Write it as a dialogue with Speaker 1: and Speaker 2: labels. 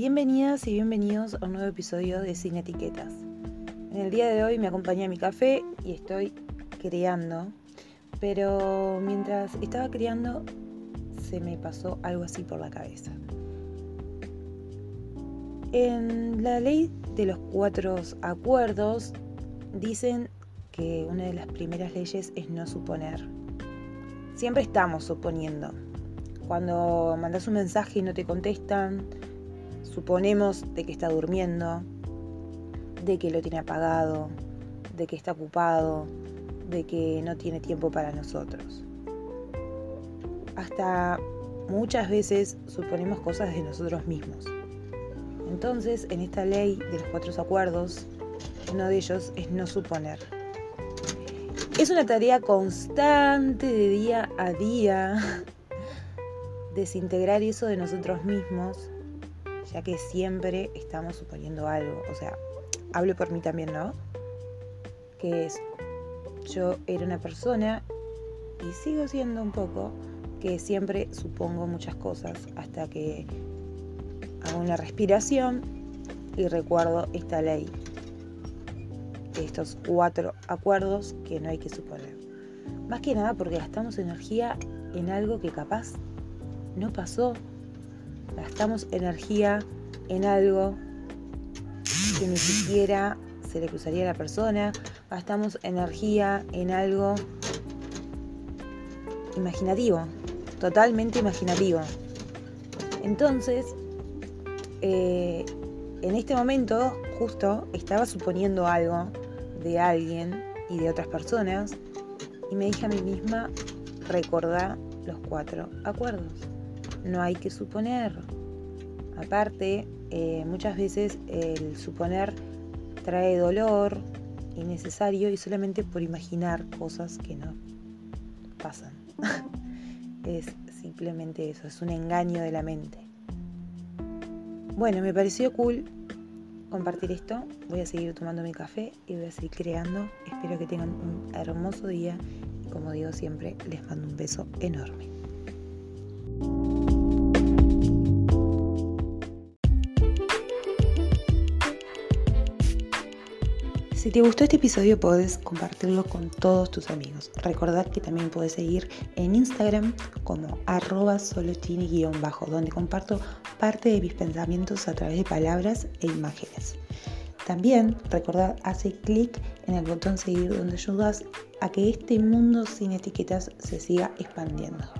Speaker 1: Bienvenidas y bienvenidos a un nuevo episodio de Sin Etiquetas. En el día de hoy me acompaña mi café y estoy creando, pero mientras estaba creando se me pasó algo así por la cabeza. En la ley de los cuatro acuerdos dicen que una de las primeras leyes es no suponer. Siempre estamos suponiendo. Cuando mandas un mensaje y no te contestan, suponemos de que está durmiendo, de que lo tiene apagado, de que está ocupado, de que no tiene tiempo para nosotros. Hasta muchas veces suponemos cosas de nosotros mismos. Entonces, en esta ley de los cuatro acuerdos, uno de ellos es no suponer. Es una tarea constante de día a día desintegrar eso de nosotros mismos ya que siempre estamos suponiendo algo. O sea, hablo por mí también, ¿no? Que es, yo era una persona y sigo siendo un poco que siempre supongo muchas cosas hasta que hago una respiración y recuerdo esta ley, estos cuatro acuerdos que no hay que suponer. Más que nada porque gastamos energía en algo que capaz no pasó gastamos energía en algo que ni siquiera se le cruzaría a la persona, gastamos energía en algo imaginativo, totalmente imaginativo. Entonces, eh, en este momento justo estaba suponiendo algo de alguien y de otras personas y me dije a mí misma, recordar los cuatro acuerdos no hay que suponer. Aparte, eh, muchas veces el suponer trae dolor innecesario y solamente por imaginar cosas que no pasan. es simplemente eso, es un engaño de la mente. Bueno, me pareció cool compartir esto. Voy a seguir tomando mi café y voy a seguir creando. Espero que tengan un hermoso día como digo siempre, les mando un beso enorme. Si te gustó este episodio puedes compartirlo con todos tus amigos. Recordad que también puedes seguir en Instagram como arroba solotini-bajo, donde comparto parte de mis pensamientos a través de palabras e imágenes. También recordad hacer clic en el botón seguir donde ayudas a que este mundo sin etiquetas se siga expandiendo.